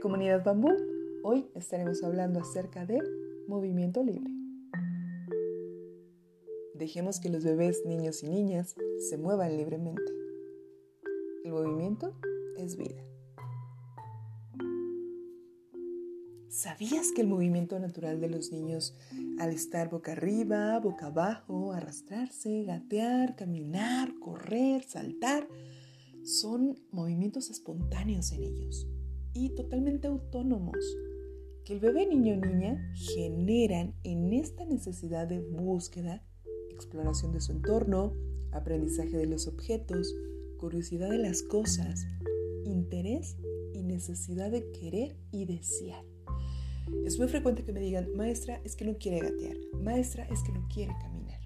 Comunidad bambú, hoy estaremos hablando acerca de movimiento libre. Dejemos que los bebés, niños y niñas se muevan libremente. El movimiento es vida. ¿Sabías que el movimiento natural de los niños al estar boca arriba, boca abajo, arrastrarse, gatear, caminar, correr, saltar, son movimientos espontáneos en ellos y totalmente autónomos que el bebé, niño o niña generan en esta necesidad de búsqueda, exploración de su entorno, aprendizaje de los objetos, curiosidad de las cosas, interés y necesidad de querer y desear. Es muy frecuente que me digan, maestra, es que no quiere gatear, maestra, es que no quiere caminar.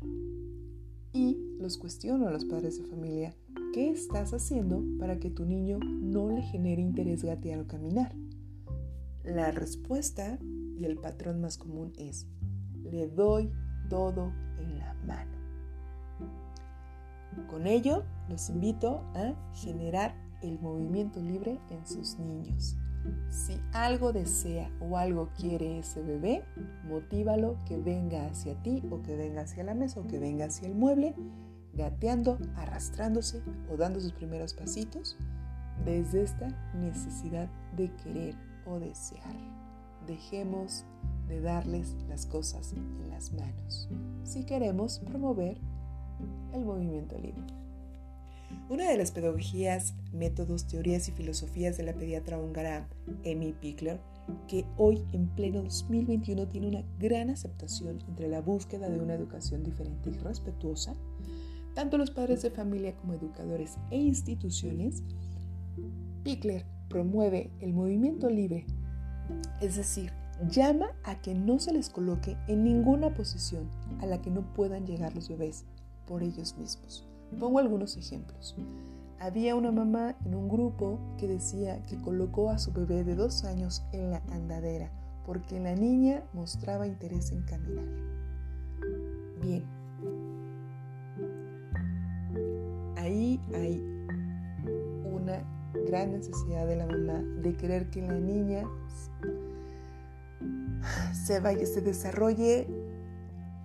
Y los cuestiono a los padres de familia, ¿qué estás haciendo para que tu niño no le genere interés gatear o caminar? La respuesta y el patrón más común es, le doy todo en la mano. Con ello, los invito a generar el movimiento libre en sus niños. Si algo desea o algo quiere ese bebé, motívalo que venga hacia ti o que venga hacia la mesa o que venga hacia el mueble, gateando, arrastrándose o dando sus primeros pasitos desde esta necesidad de querer o desear. Dejemos de darles las cosas en las manos si queremos promover el movimiento libre. Una de las pedagogías, métodos, teorías y filosofías de la pediatra húngara Amy Pickler, que hoy en pleno 2021 tiene una gran aceptación entre la búsqueda de una educación diferente y respetuosa, tanto los padres de familia como educadores e instituciones, Pickler promueve el movimiento libre, es decir, llama a que no se les coloque en ninguna posición a la que no puedan llegar los bebés por ellos mismos Pongo algunos ejemplos. Había una mamá en un grupo que decía que colocó a su bebé de dos años en la andadera porque la niña mostraba interés en caminar. Bien, ahí hay una gran necesidad de la mamá de querer que la niña se vaya, se desarrolle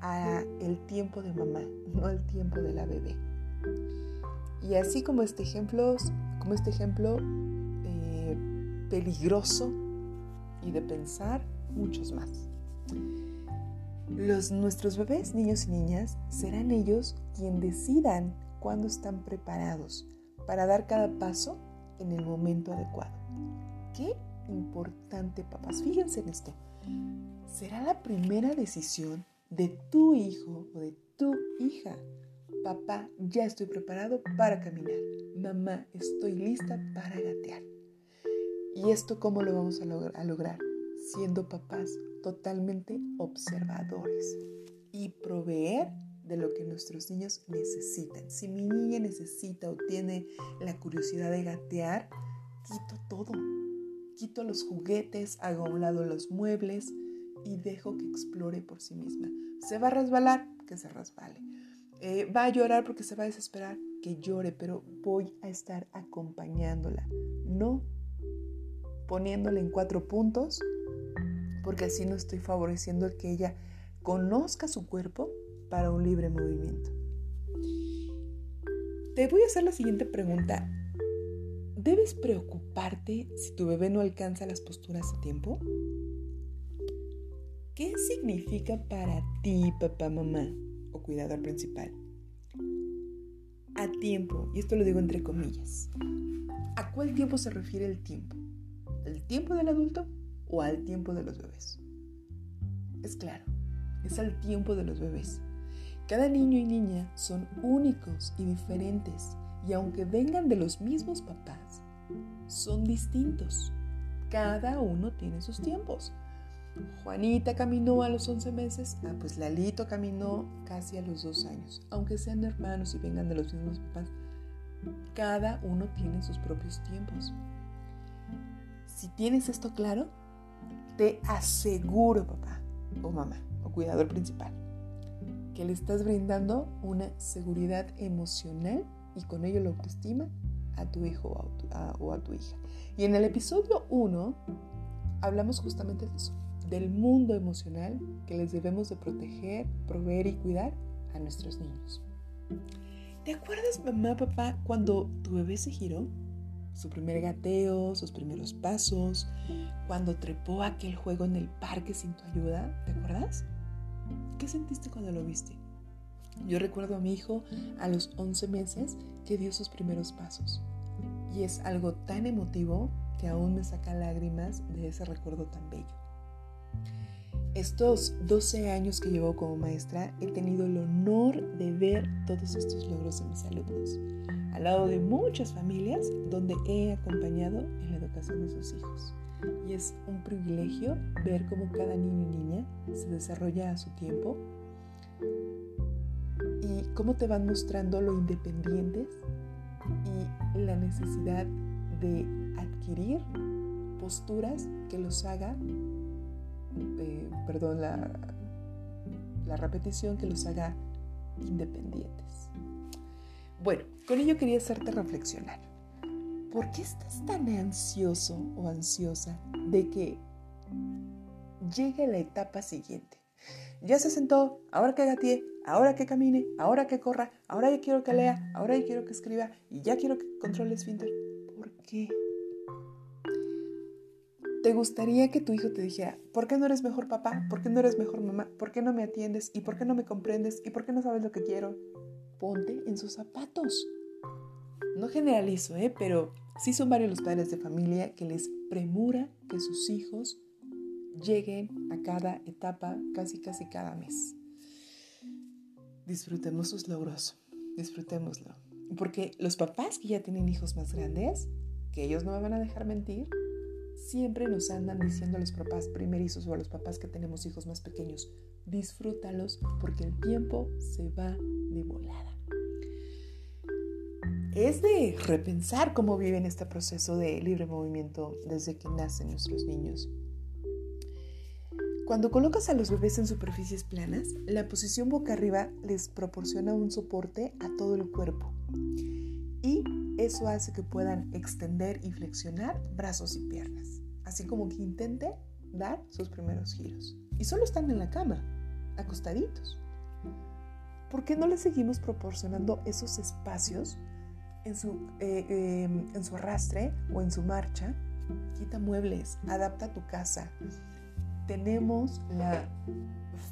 a el tiempo de mamá, no al tiempo de la bebé. Y así como este ejemplo, como este ejemplo eh, peligroso y de pensar, muchos más. Los, nuestros bebés, niños y niñas, serán ellos quien decidan cuándo están preparados para dar cada paso en el momento adecuado. Qué importante, papás. Fíjense en esto. Será la primera decisión de tu hijo o de tu hija Papá, ya estoy preparado para caminar. Mamá, estoy lista para gatear. ¿Y esto cómo lo vamos a, lograr? Siendo papás totalmente observadores y proveer de lo que nuestros niños necesitan. Si mi niña necesita o tiene la curiosidad de gatear, quito todo. Quito los juguetes, hago a un lado los muebles y dejo que explore por sí misma. ¿Se va a resbalar? Que se resbale. Eh, va a llorar porque se va a desesperar, que llore, pero voy a estar acompañándola, no poniéndola en cuatro puntos, porque así no estoy favoreciendo que ella conozca su cuerpo para un libre movimiento. Te voy a hacer la siguiente pregunta. ¿Debes preocuparte si tu bebé no alcanza las posturas a tiempo? ¿Qué significa para ti, papá, mamá, o cuidador principal. A tiempo, y esto lo digo entre comillas. ¿A cuál tiempo se refiere el tiempo? ¿El tiempo del adulto o al tiempo de los bebés? Es claro, es al tiempo de los bebés. Cada niño y niña son únicos y diferentes y aunque vengan de los mismos papás, son distintos. Cada uno tiene sus tiempos. Juanita caminó a los 11 meses, ah, pues Lalito caminó casi a los 2 años. Aunque sean hermanos y vengan de los mismos papás, cada uno tiene sus propios tiempos. Si tienes esto claro, te aseguro, papá o mamá o cuidador principal, que le estás brindando una seguridad emocional y con ello la autoestima a tu hijo o a tu, hija. Y en el episodio 1 hablamos justamente de eso, del mundo emocional que les debemos de proteger, proveer y cuidar a nuestros niños. ¿Te acuerdas, mamá, papá, cuando tu bebé se giró? Su primer gateo, sus primeros pasos, cuando trepó aquel juego en el parque sin tu ayuda, ¿te acuerdas? ¿Qué sentiste cuando lo viste? Yo recuerdo a mi hijo a los 11 meses que dio sus primeros pasos. Y es algo tan emotivo que aún me saca lágrimas de ese recuerdo tan bello. Estos 12 años que llevo como maestra he tenido el honor de ver todos estos logros de mis alumnos, al lado de muchas familias donde he acompañado en la educación de sus hijos. Y es un privilegio ver cómo cada niño y niña se desarrolla a su tiempo y cómo te van mostrando lo independientes y la necesidad de adquirir posturas que los haga, eh, perdón, la, la repetición que los haga independientes. Bueno, con ello quería hacerte reflexionar. ¿Por qué estás tan ansioso o ansiosa de que llegue la etapa siguiente? Ya se sentó, ahora que gatee, ahora que camine, ahora que corra, ahora ya quiero que lea, ahora ya quiero que escriba y ya quiero que controle esfínter. ¿Por qué? ¿Te gustaría que tu hijo te dijera, ¿por qué no eres mejor papá? ¿Por qué no eres mejor mamá? ¿Por qué no me atiendes? ¿Y por qué no me comprendes? ¿Y por qué no sabes lo que quiero? Ponte en sus zapatos. No generalizo, ¿eh? pero sí son varios los padres de familia que les premura que sus hijos lleguen a cada etapa, casi casi cada mes. Disfrutemos sus logros, disfrutémoslo. Porque los papás que ya tienen hijos más grandes, que ellos no me van a dejar mentir, Siempre nos andan diciendo a los papás primerizos o a los papás que tenemos hijos más pequeños, disfrútalos porque el tiempo se va de volada. Es de repensar cómo viven este proceso de libre movimiento desde que nacen nuestros niños. Cuando colocas a los bebés en superficies planas, la posición boca arriba les proporciona un soporte a todo el cuerpo y eso hace que puedan extender y flexionar brazos y piernas, así como que intente dar sus primeros giros. Y solo están en la cama, acostaditos. ¿Por qué no les seguimos proporcionando esos espacios en su, eh, em, en su arrastre o en su marcha? Quita muebles, adapta tu casa. Tenemos la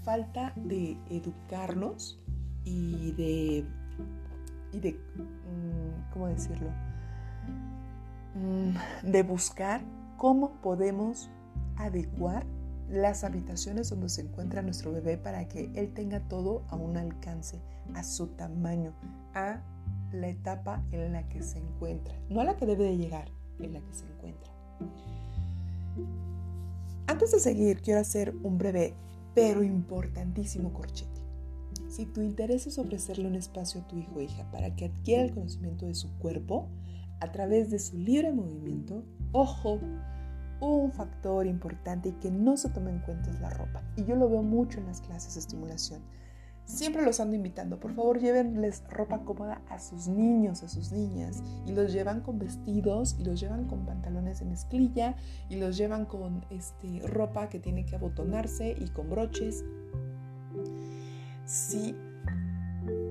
falta de educarnos y de y de, mm, ¿cómo decirlo? Mm, de buscar cómo podemos adecuar las habitaciones donde se encuentra nuestro bebé para que él tenga todo a un alcance, a su tamaño, a la etapa en la que se encuentra, no a la que debe de llegar, en la que se encuentra. Antes de seguir, quiero hacer un breve pero importantísimo corchete. Si tu interés es ofrecerle un espacio a tu hijo o hija para que adquiera el conocimiento de su cuerpo a través de su libre movimiento, ojo, un factor importante y que no se toma en cuenta es la ropa. Y yo lo veo mucho en las clases de estimulación. Siempre los ando invitando, por favor llévenles ropa cómoda a sus niños, a sus niñas, y los llevan con vestidos, y los llevan con pantalones de mezclilla, y los llevan con este, ropa que tiene que abotonarse y con broches. Si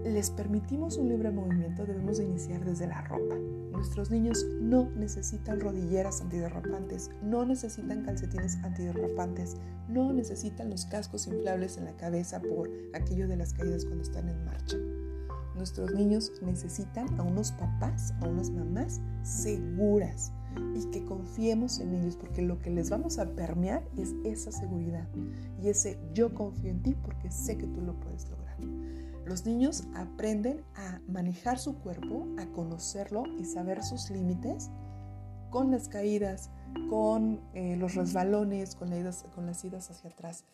les permitimos un libre movimiento, debemos iniciar desde la ropa. Nuestros niños no necesitan rodilleras antiderrapantes, no necesitan calcetines antiderrapantes, no necesitan los cascos inflables en la cabeza por aquello de las caídas cuando están en marcha. Nuestros niños necesitan a unos papás, a unas mamás seguras y que confiemos en ellos porque lo que les vamos a permear es esa seguridad y ese yo confío en ti porque sé que tú lo puedes lograr. Los niños aprenden a manejar su cuerpo, a conocerlo y saber sus límites con las caídas, con eh, los resbalones, con, las idas hacia atrás.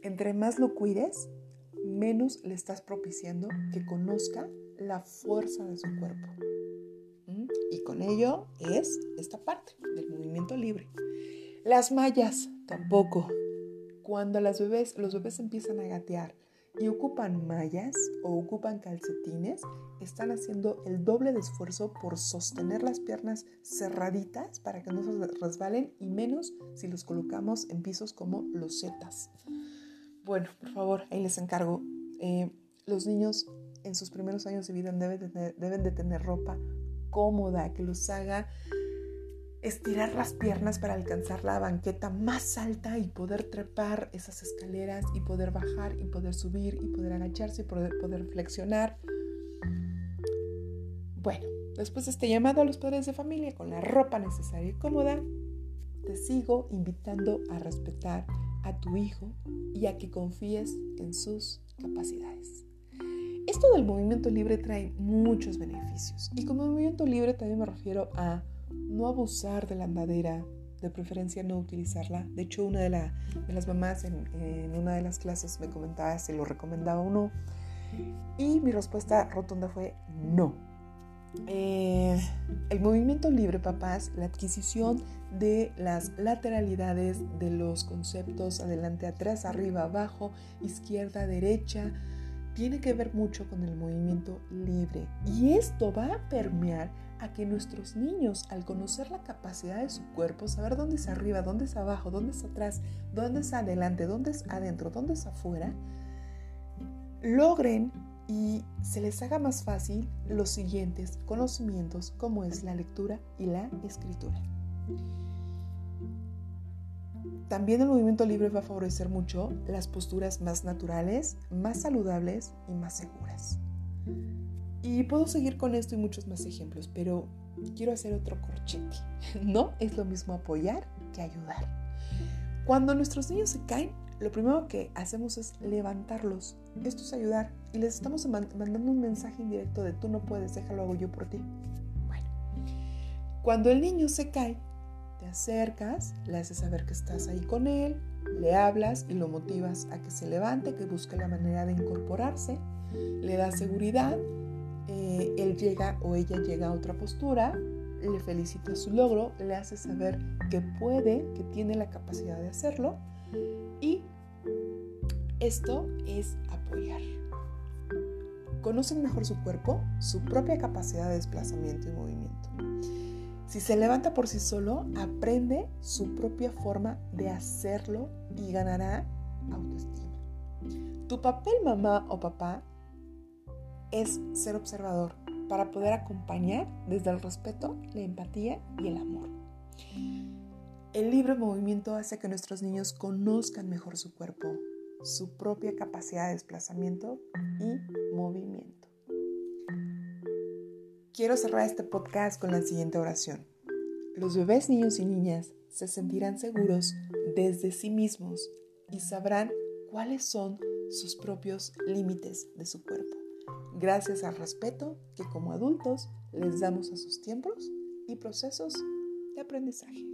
Entre más lo cuides, menos le estás propiciando que conozca la fuerza de su cuerpo. Y con ello es esta parte del movimiento libre. Las mallas tampoco. Cuando las bebés, los bebés empiezan a gatear y ocupan mallas o ocupan calcetines, están haciendo el doble de esfuerzo por sostener las piernas cerraditas para que no se resbalen y menos si los colocamos en pisos como los zetas. Bueno, por favor, ahí les encargo. Eh, los niños en sus primeros años de vida deben deben de tener ropa cómoda, que los haga estirar las piernas para alcanzar la banqueta más alta y poder trepar esas escaleras y poder bajar y poder subir y poder agacharse y poder, poder flexionar. Bueno, después de este llamado a los padres de familia con la ropa necesaria y cómoda, te sigo invitando a respetar a tu hijo y a que confíes en sus capacidades. Esto del movimiento libre trae muchos beneficios y como movimiento libre también me refiero a no abusar de la andadera, de preferencia no utilizarla. De hecho, una de, las mamás en, una de las clases me comentaba si lo recomendaba o no. Y mi respuesta rotunda fue no. Eh, el movimiento libre, papás, la adquisición de las lateralidades de los conceptos adelante, atrás, arriba, abajo, izquierda, derecha, tiene que ver mucho con el movimiento libre. Y esto va a permear a que nuestros niños, al conocer la capacidad de su cuerpo, saber dónde es arriba, dónde es abajo, dónde es atrás, dónde es adelante, dónde es adentro, dónde es afuera, logren y se les haga más fácil los siguientes conocimientos como es la lectura y la escritura. También el movimiento libre va a favorecer mucho las posturas más naturales, más saludables y más seguras. Y puedo seguir con esto y muchos más ejemplos, pero quiero hacer otro corchete. No es lo mismo apoyar que ayudar. Cuando nuestros niños se caen, lo primero que hacemos es levantarlos. Esto es ayudar. Y les estamos mandando un mensaje indirecto de tú no puedes, déjalo hago yo por ti. Bueno, cuando el niño se cae, te acercas, le haces saber que estás ahí con él, le hablas y lo motivas a que se levante, que busque la manera de incorporarse, le das seguridad eh, él llega o ella llega a otra postura, le felicita su logro, le hace saber que puede, que tiene la capacidad de hacerlo y esto es apoyar. Conocen mejor su cuerpo, su propia capacidad de desplazamiento y movimiento. Si se levanta por sí solo, aprende su propia forma de hacerlo y ganará autoestima. Tu papel mamá o papá es ser observador para poder acompañar desde el respeto, la empatía y el amor. El libre movimiento hace que nuestros niños conozcan mejor su cuerpo, su propia capacidad de desplazamiento y movimiento. Quiero cerrar este podcast con la siguiente oración. Los bebés, niños y niñas se sentirán seguros desde sí mismos y sabrán cuáles son sus propios límites de su cuerpo gracias al respeto que como adultos les damos a sus tiempos y procesos de aprendizaje.